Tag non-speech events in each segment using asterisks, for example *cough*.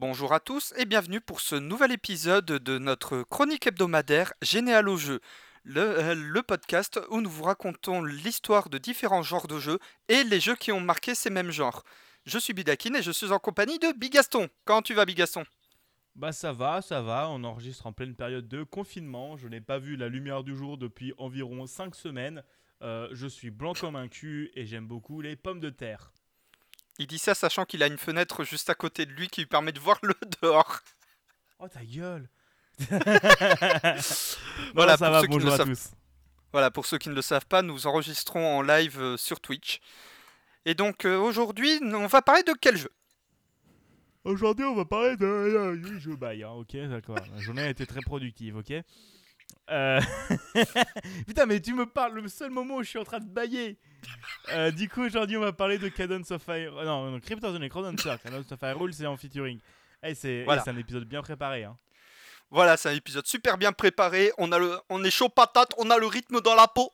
Bonjour à tous et bienvenue pour ce nouvel épisode de notre chronique hebdomadaire Généal au jeu, le, euh, le podcast où nous vous racontons l'histoire de différents genres de jeux et les jeux qui ont marqué ces mêmes genres. Je suis Bidakin et je suis en compagnie de Bigaston. Comment tu vas Bigaston? Bah ça va, ça va, on enregistre en pleine période de confinement, je n'ai pas vu la lumière du jour depuis environ 5 semaines, Euh, je suis blanc comme un cul et j'aime beaucoup les pommes de terre. Il dit ça sachant qu'il a une fenêtre juste à côté de lui qui lui permet de voir *laughs* le dehors. Oh ta gueule *laughs* Voilà, Non, ça pour va, ceux qui ne bonjour le à savent tous. Voilà, pour ceux qui ne le savent pas, nous enregistrons en live euh, sur Twitch. Et donc euh, aujourd'hui, on va parler de quel jeu? Aujourd'hui on va parler de euh, jeu bail, hein, ok d'accord, la journée a été très productive, ok Euh, *laughs* Putain mais tu me parles le seul moment où je suis en train de bailler Euh, Du coup aujourd'hui on va parler de Cadence of Fire... euh, Non, non Crypto the Necrodancer, Cadence of Hyrule c'est en featuring. Eh, c'est eh, Voilà. c'est un épisode bien préparé hein. Voilà, c'est un épisode super bien préparé. On, a le, on est chaud patate, on a le rythme dans la peau.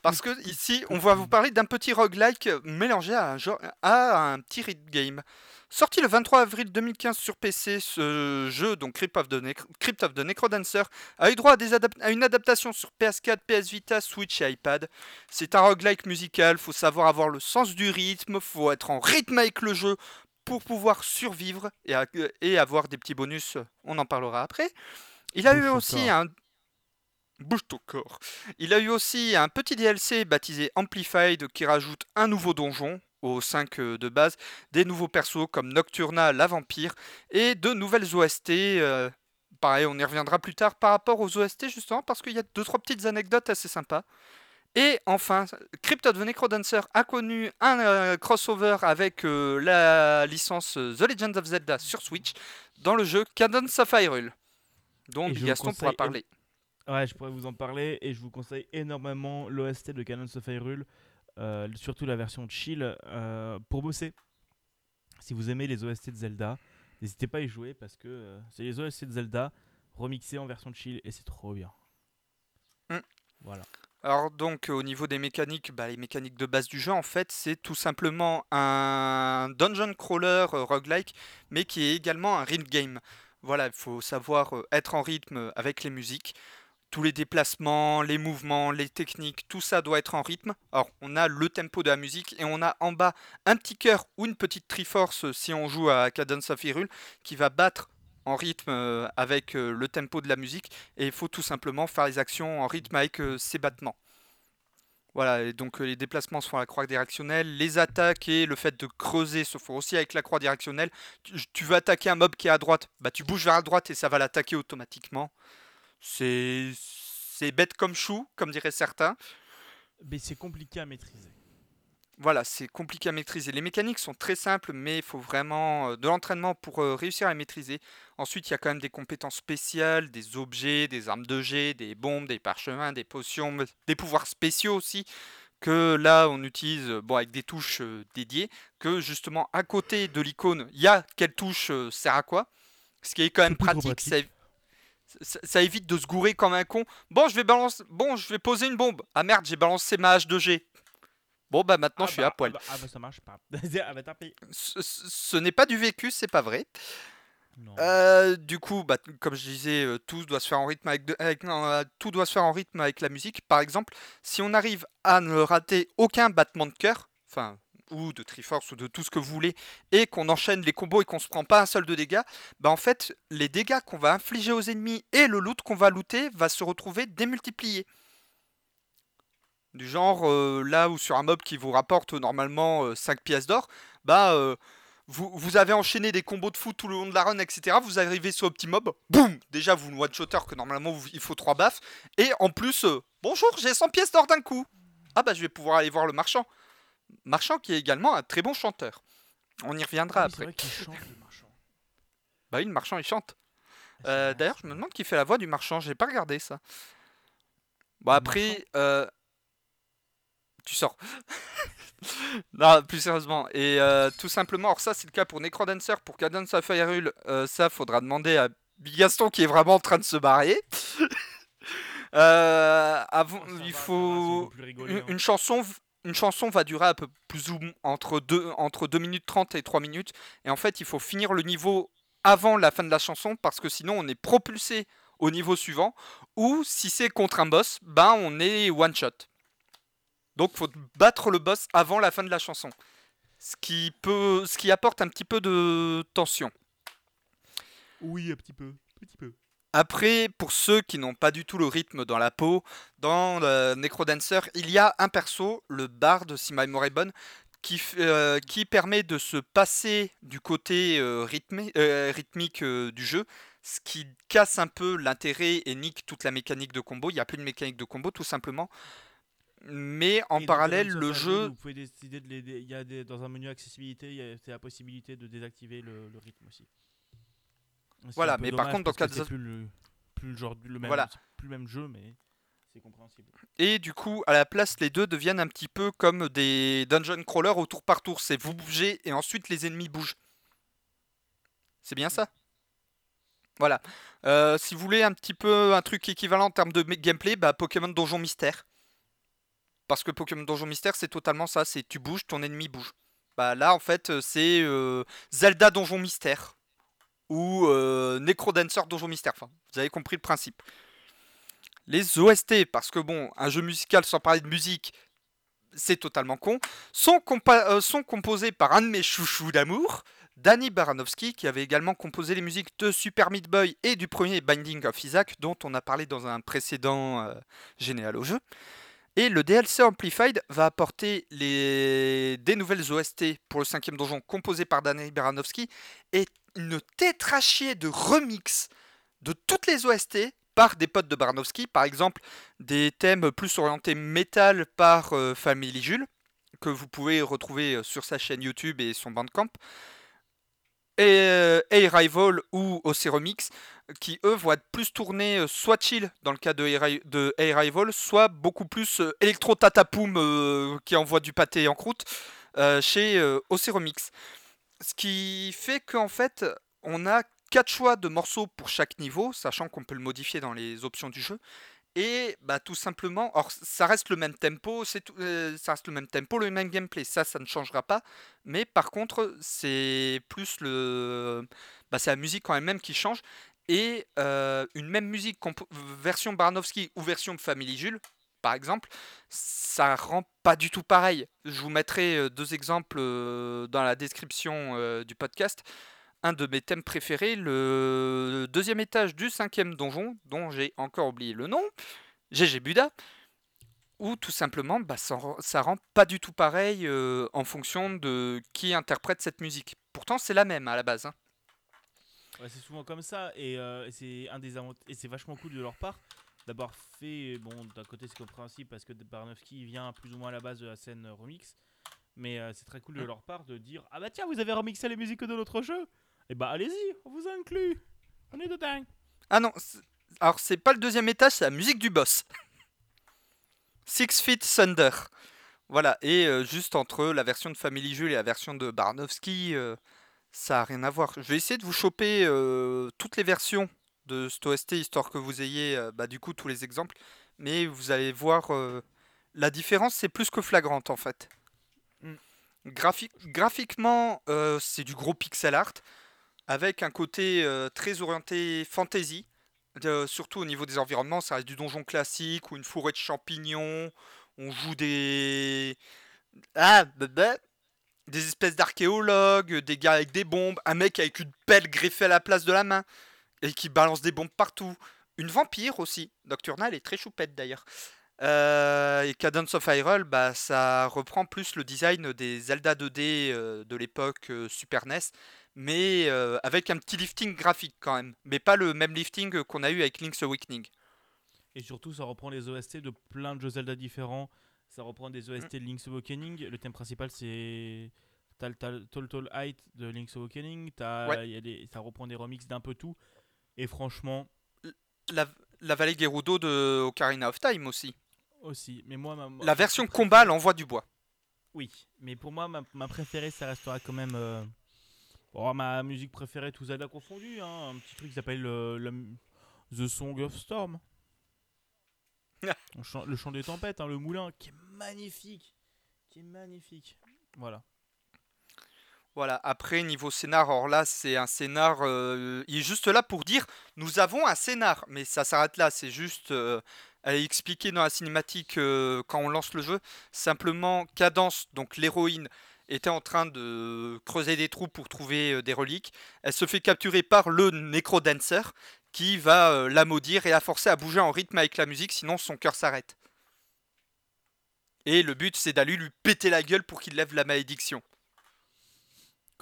Parce que ici, on va vous parler d'un petit roguelike mélangé à un, genre- à un petit rhythm game. Sorti le 23 avril 2015 sur PC, ce jeu, donc Crypt of the, Crypt of the Necrodancer, a eu droit à, des adap- à une adaptation sur PS4, PS Vita, Switch et iPad. C'est un roguelike musical, faut savoir avoir le sens du rythme, faut être en rythme avec le jeu pour pouvoir survivre et, avoir des petits bonus, on en parlera après. Il a Bouge eu aussi un... Bouge ton corps. Il a eu aussi un petit DLC baptisé Amplified qui rajoute un nouveau donjon aux 5 de base, des nouveaux persos comme Nocturna, la vampire, et de nouvelles OST. euh, pareil, on y reviendra plus tard par rapport aux OST justement parce qu'il y a deux trois petites anecdotes assez sympas. Et enfin, Crypt of the Necrodancer a connu un euh, crossover avec euh, la licence euh, The Legend of Zelda sur Switch dans le jeu Cadence of Hyrule, dont Bigaston pourra parler. Ouais, je pourrais vous en parler et je vous conseille énormément l'OST de Cadence of Hyrule, euh, surtout la version chill euh, pour bosser. Si vous aimez les OST de Zelda, n'hésitez pas à y jouer parce que euh, c'est les OST de Zelda remixés en version chill et c'est trop bien. Mm. Voilà. Alors donc au niveau des mécaniques, bah, les mécaniques de base du jeu en fait c'est tout simplement un dungeon crawler euh, roguelike mais qui est également un rhythm game. Voilà, il faut savoir euh, être en rythme avec les musiques. Tous les déplacements, les mouvements, les techniques, tout ça doit être en rythme. Alors on a le tempo de la musique et on a en bas un petit cœur ou une petite triforce euh, si on joue à Cadence of Hyrule qui va battre en rythme euh, avec euh, le tempo de la musique et il faut tout simplement faire les actions en rythme avec euh, ces battements. Voilà, et donc euh, les déplacements se font à la croix directionnelle, les attaques et le fait de creuser se font aussi avec la croix directionnelle. Tu, tu veux attaquer un mob qui est à droite, bah tu bouges vers la droite et ça va l'attaquer automatiquement. C'est bête comme chou, comme diraient certains. Mais c'est compliqué à maîtriser. Voilà, c'est compliqué à maîtriser. Les mécaniques sont très simples, mais il faut vraiment euh, de l'entraînement pour euh, réussir à les maîtriser. Ensuite, il y a quand même des compétences spéciales, des objets, des armes de jet, des bombes, des parchemins, des potions, des pouvoirs spéciaux aussi, que là, on utilise euh, bon, avec des touches euh, dédiées, que justement, à côté de l'icône, il y a quelle touche euh, sert à quoi? Ce qui est quand même pratique, ça, ça- ça évite de se gourer comme un con. Bon, je vais balancer, bon, je vais poser une bombe. Ah merde, j'ai balancé ma hache de jet. Bon, bah maintenant, ah, je suis bah, à poil. Ah bah, ah bah, ça marche pas. *laughs* ah bah tant pis. ce, ce- ce n'est pas du vécu, c'est pas vrai. Euh, du coup, bah, comme je disais, euh, tout doit se faire en rythme avec, de- avec- non, euh, tout doit se faire en rythme avec la musique. Par exemple, si on arrive à ne rater aucun battement de cœur, enfin ou de Triforce ou de tout ce que vous voulez, et qu'on enchaîne les combos et qu'on se prend pas un seul de dégâts, bah en fait, les dégâts qu'on va infliger aux ennemis et le loot qu'on va looter va se retrouver démultiplié. Du genre, euh, là où sur un mob qui vous rapporte euh, normalement euh, 5 pièces d'or, bah euh, vous, avez enchaîné des combos de fou tout le long de la run, etc. Vous arrivez sur le petit mob, boum Déjà, vous one-shotter que normalement il faut 3 baffes. Et en plus, euh, bonjour, j'ai 100 pièces d'or d'un coup. Ah bah je vais pouvoir aller voir le marchand. Marchand qui est également un très bon chanteur. On y reviendra Ah oui, c'est après. vrai chante le marchand. Bah oui, le marchand il chante. Ah, Euh, D'ailleurs, je me demande qui fait la voix du marchand, j'ai pas regardé ça. Bon après, euh, tu sors. *laughs* non, plus sérieusement. Et euh, tout simplement, alors ça c'est le cas pour Necrodancer, pour Cadence euh, ça faudra demander à Bigaston qui est vraiment en train de se barrer. *laughs* Avant, Oh, il faut une, hein. une chanson, une chanson va durer à peu plus ou entre 2, entre 2 minutes 30 et 3 minutes. Et en fait, il faut finir le niveau avant la fin de la chanson parce que sinon on est propulsé au niveau suivant. Ou si c'est contre un boss, ben on est one shot. Donc faut battre le boss avant la fin de la chanson. Ce qui, qui apporte un petit peu de tension. Oui, un petit peu. Petit peu. Après, pour ceux qui n'ont pas du tout le rythme dans la peau, dans le Necrodancer, il y a un perso, le Bard Simai Moribon, qui, euh, qui permet de se passer du côté euh, rythmé, euh, rythmique du jeu, ce qui casse un peu l'intérêt et nique toute la mécanique de combo. Il n'y a plus de mécanique de combo, tout simplement. Mais en Et parallèle, le jeu... Vous pouvez décider de les. Il y a des, dans un menu accessibilité, il y a c'est la possibilité de désactiver le, le rythme aussi. Voilà, mais par contre, dans Call c'est plus le, plus le genre, le même, Voilà. c'est plus le même jeu, mais c'est compréhensible. Et du coup, à la place, les deux deviennent un petit peu comme des dungeon crawlers au tour par tour. C'est vous bougez et ensuite les ennemis bougent. C'est bien ça? Voilà. Euh, si vous voulez un petit peu un truc équivalent en termes de me- gameplay, bah, Pokémon Donjon Mystère. Parce que Pokémon Donjon Mystère, c'est totalement ça. C'est tu bouges, ton ennemi bouge. Bah là, en fait, euh, c'est euh, Zelda Donjon Mystère. Ou euh, Necrodancer Donjon Mystère. Vous avez compris le principe. Les OST, parce que bon, un jeu musical sans parler de musique, c'est totalement con, euh, sont composés par un de mes chouchous d'amour, Danny Baranovsky, qui avait également composé les musiques de Super Meat Boy et du premier Binding of Isaac, dont on a parlé dans un précédent euh, généal au jeu. Et le DLC Amplified va apporter les... des nouvelles OST pour le cinquième donjon composé par Danny Baranovsky et une tétrachier de remix de toutes les OST par des potes de Baranovsky, par exemple des thèmes plus orientés métal par euh, Family Jules, que vous pouvez retrouver euh, sur sa chaîne YouTube et son Bandcamp, et euh, A-Rival ou OC Remix, qui eux vont être plus tournés euh, soit chill dans le cas de A-Ri- de A-Rival, soit beaucoup plus euh, électro tatapoum euh, qui envoie du pâté en croûte chez OC Remix. Ce qui fait qu'en fait, on a quatre choix de morceaux pour chaque niveau, sachant qu'on peut le modifier dans les options du jeu. Et bah tout simplement, or ça reste le même tempo, c'est euh, ça reste le même tempo, le même gameplay, ça ça ne changera pas. Mais par contre, c'est plus le, bah c'est la musique quand même qui change et euh, une même musique version Barnowski ou version Family Jules, par exemple, ça rend pas du tout pareil. Je vous mettrai euh, deux exemples euh, dans la description euh, du podcast un de mes thèmes préférés, le deuxième étage du cinquième donjon, dont j'ai encore oublié le nom, GG Buda, où tout simplement bah, ça, ça rend pas du tout pareil en fonction de qui interprète cette musique. Pourtant c'est la même à la base. hein. C'est souvent comme ça et, c'est un des et c'est vachement cool de leur part d'avoir fait bon d'un côté c'est compréhensible parce que Barnowski vient plus ou moins à la base de la scène remix mais euh, c'est très cool de Mm. leur part de dire ah bah tiens vous avez remixé les musiques de notre jeu et bah allez-y on vous inclut on est dedans Ah non, c'est- alors c'est pas le deuxième étage, c'est la musique du boss. *laughs* Six Feet Thunder. Voilà, et euh, juste entre la version de Family Jules et la version de Barnowski, euh, ça a rien à voir. Je vais essayer de vous choper toutes les versions de cet OST, histoire que vous ayez euh, bah, du coup tous les exemples. Mais vous allez voir, euh, la différence c'est plus que flagrante en fait. Mm. Graphi- graphiquement, euh, c'est du gros pixel art, avec un côté très orienté fantasy. Euh, surtout au niveau des environnements, ça reste du donjon classique ou une forêt de champignons. On joue des. Ah, bah, bah, des espèces d'archéologues, des gars avec des bombes, un mec avec une pelle greffée à la place de la main et qui balance des bombes partout. Une vampire aussi. Nocturnal est très choupette d'ailleurs. Euh, et Cadence of Hyrule, bah, ça reprend plus le design des Zelda 2D euh, de l'époque euh, Super NES, mais avec un petit lifting graphique quand même. Mais pas le même lifting qu'on a eu avec Link's Awakening. et surtout ça reprend les OST de plein de jeux Zelda différents ça reprend des OST de Link's Awakening le thème principal c'est Tall Tall Height de Link's Awakening t'as Ouais. il y a des- ça reprend des remixes d'un peu tout et franchement La, la vallée Gerudo de Ocarina of Time aussi. aussi mais moi ma, ma- La version combat, l'envoi du bois. Oui, mais pour moi, ma, ma préférée, ça restera quand même. euh, bon, ma musique préférée, tout Zelda confondu. Hein, un petit truc qui s'appelle euh, le- The Song of Storm. *laughs* Le chant, le chant des tempêtes, hein, le moulin, qui est magnifique. qui est magnifique. Voilà. Voilà, après niveau scénar, alors là c'est un scénar, euh, il est juste là pour dire nous avons un scénar, mais ça s'arrête là, c'est juste euh, à expliquer dans la cinématique euh, quand on lance le jeu, simplement Cadence, donc l'héroïne, était en train de creuser des trous pour trouver euh, des reliques, elle se fait capturer par le Necrodancer qui va la maudire et la forcer à bouger en rythme avec la musique, sinon son cœur s'arrête. Et le but c'est d'aller lui péter la gueule pour qu'il lève la malédiction.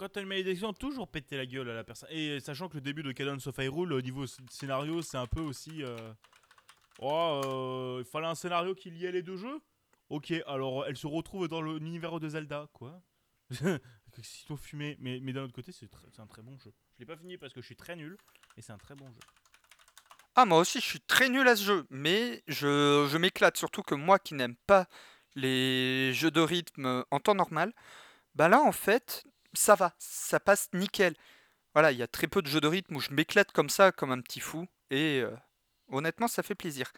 Quand t'as une malédiction, toujours péter la gueule à la personne. Et sachant que le début de Cadence of Hyrule, au niveau sc- scénario, c'est un peu aussi. euh, Oh, euh, il fallait un scénario qui liait les deux jeux Ok, alors elle se retrouve dans l'univers de Zelda, quoi. *laughs* Sitôt fumé. Mais, mais d'un autre côté, c'est un très bon jeu. Je l'ai pas fini parce que je suis très nul, mais c'est un très bon jeu. Ah, moi aussi, je suis très nul à ce jeu, mais je, je m'éclate, surtout que moi qui n'aime pas les jeux de rythme en temps normal, bah là, en fait, ça va, ça passe nickel. Voilà, il y a très peu de jeux de rythme où je m'éclate comme ça, comme un petit fou, et euh, honnêtement, ça fait plaisir.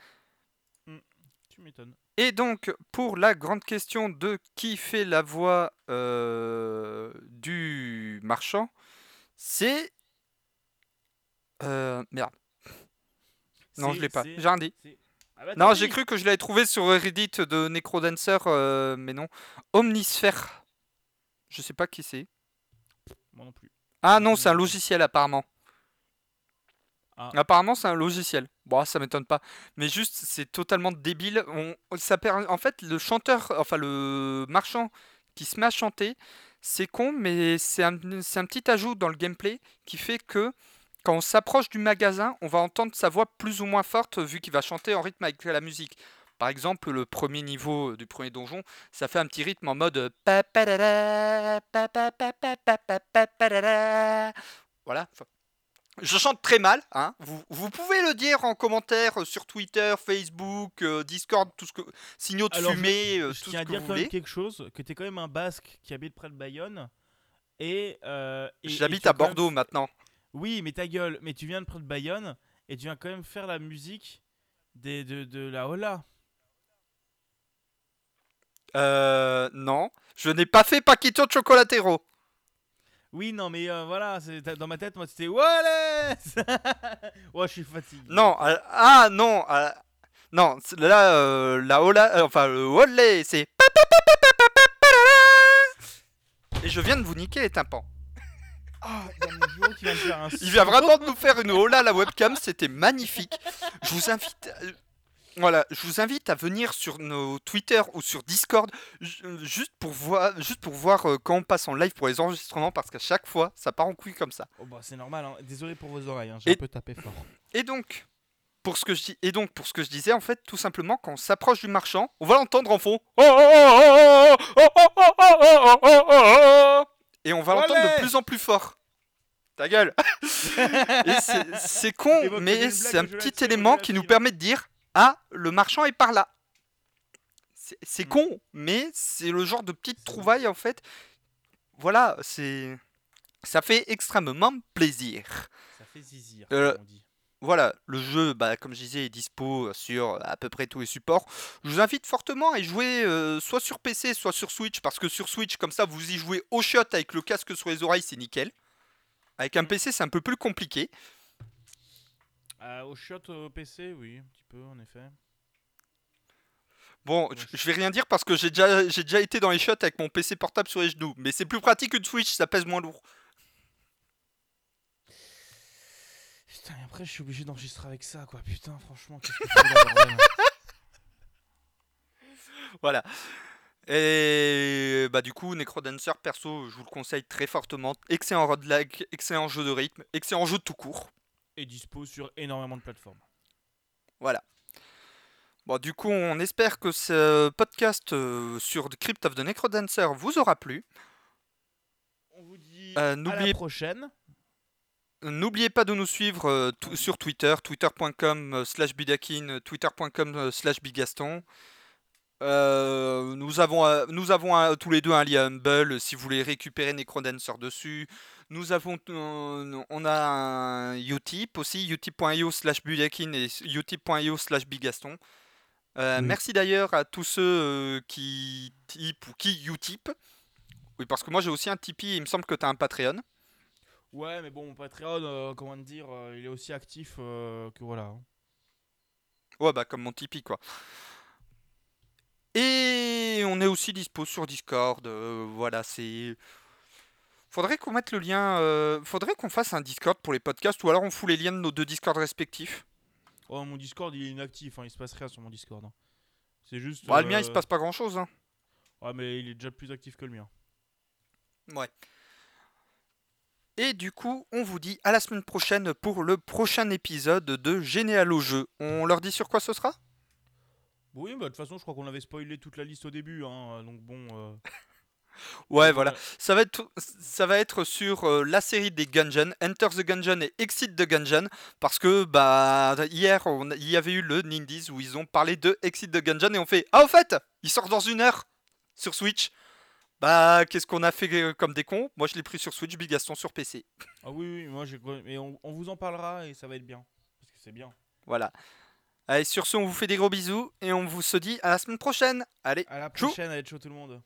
Tu m'étonnes. Et donc, pour la grande question de qui fait la voix euh, du marchand, c'est... Euh, merde, non, je l'ai pas, j'ai rien dit. Ah bah, Non, j'ai cru que je l'avais trouvé sur Reddit de Necrodancer, euh, mais non. Omnisphère. Je sais pas qui c'est. Moi non plus. Ah non, c'est un logiciel apparemment. Ah. Apparemment, c'est un logiciel. Bon, ça m'étonne pas. Mais juste, c'est totalement débile. On, ça per- En fait, le chanteur, enfin le marchand qui se met à chanter, c'est con, mais c'est un, c'est un petit ajout dans le gameplay qui fait que quand on s'approche du magasin, on va entendre sa voix plus ou moins forte vu qu'il va chanter en rythme avec la musique. Par exemple, le premier niveau euh, du premier donjon, ça fait un petit rythme en mode voilà. Je chante très mal, hein. Vous, vous, pouvez le dire en commentaire euh, sur Twitter, Facebook, euh, Discord, tout ce que signaux de fumée, je, tout tiens ce à dire quand même quelque chose, que t'es quand même un Basque qui habite près de Bayonne et, j'habite à Bordeaux maintenant. Oui, mais ta gueule, mais tu viens de près de Bayonne et tu viens quand même faire la musique des, de, de la Hola. Euh, non. Je n'ai pas fait Paquito Chocolatero. Oui, non, mais euh, voilà, dans ma tête, moi, c'était Wallace *laughs* Ouais, je suis fatigué. Non, euh, ah, non, euh, non, là, euh, la Ola, enfin, le Wallace, c'est. Et je viens de vous niquer les tympans. Ah, il, vient vraiment de nous faire une hola à la webcam, c'était magnifique. Je vous invite. À... Voilà, je vous invite à venir sur nos Twitter ou sur Discord juste pour voir, juste pour voir quand on passe en live pour les enregistrements parce qu'à chaque fois ça part en couille comme ça. Oh bah c'est normal, désolé pour vos oreilles, hein. j'ai et... un peu tapé fort. Et donc pour ce que je dis... et donc pour ce que je disais en fait tout simplement quand on s'approche du marchand, on va l'entendre en fond. Et on va l'entendre de plus en plus fort. Ta gueule. c'est con, mais c'est un petit élément qui nous permet de dire ah, le marchand est par là. C'est- C'est Mm. con, mais c'est le genre de petite trouvaille en fait. Voilà, c'est. Ça fait extrêmement plaisir. Ça fait zizir, Euh, comme on dit. Voilà, le jeu, bah, comme je disais, est dispo sur à peu près tous les supports. Je vous invite fortement à y jouer euh, soit sur PC, soit sur Switch, parce que sur Switch, comme ça, vous y jouez au shot avec le casque sur les oreilles, c'est nickel. Avec un. PC, c'est un peu plus compliqué. Euh, au shot au PC, oui, un petit peu en effet. Bon, Ouais, je- vais rien dire parce que j'ai déjà, j'ai déjà été dans les shots avec mon PC portable sur les genoux. Mais c'est plus pratique qu'une Switch, ça pèse moins lourd. Putain, et après je suis obligé d'enregistrer avec ça, quoi. Putain, franchement, qu'est-ce que c'est bordel *laughs* Voilà. Et bah du coup, Necrodancer, perso, je vous le conseille très fortement. Excellent roguelike, excellent jeu de rythme, excellent jeu tout court. Et dispo sur énormément de plateformes. Voilà. Bon, du coup, on espère que ce podcast euh, sur The Crypt of the Necrodancer vous aura plu. On vous dit Euh, à la prochaine. N'oubliez pas de nous suivre euh, sur Twitter, twitter.com slash bidakin, twitter.com slash bigaston. Nous avons, nous avons tous les deux un lien Humble si vous voulez récupérer Necrodancer dessus. Nous avons, euh, on a un Utip aussi, utip.io slash bidakin et utip.io slash bigaston. Euh, Oui. Merci d'ailleurs à tous ceux euh, qui typent ou qui utip. Oui, parce que moi j'ai aussi un Tipeee il me semble que tu as un Patreon. Ouais, mais bon, mon Patreon, euh, comment dire, euh, il est aussi actif euh, que voilà. hein. Ouais, bah comme mon Tipeee quoi. Et on est aussi dispo sur Discord. voilà, c'est. Faudrait qu'on mette le lien. euh, Faudrait qu'on fasse un Discord pour les podcasts ou alors on fout les liens de nos deux Discord respectifs. Oh, mon Discord, il est inactif, hein, il se passe rien sur mon Discord. hein. C'est juste. Bah, le mien il se euh, passe pas grand chose. Hein. Ouais, mais il est déjà plus actif que le mien. Ouais. Et du coup, on vous dit à la semaine prochaine pour le prochain épisode de Généal au jeu. On leur dit sur quoi ce sera? Oui, bah de toute façon, je crois qu'on avait spoilé toute la liste au début, hein, donc bon. euh, Ouais, voilà. Ça va être, ça va être sur euh, la série des Gungeon, Enter the Gungeon et Exit the Gungeon, parce que bah hier on- il y avait eu le Nindies où ils ont parlé de Exit the Gungeon et on fait ah au fait il sort dans une heure sur Switch. Bah qu'est-ce qu'on a fait euh, comme des cons? Moi je l'ai pris sur Switch, Bigaston sur PC. Ah oui, oui, moi j'ai. Mais on, on vous en parlera et ça va être bien. Parce que c'est bien. Voilà. Allez sur ce on vous fait des gros bisous et on vous se dit à la semaine prochaine. Allez, À la prochaine, allez, ciao tout le monde.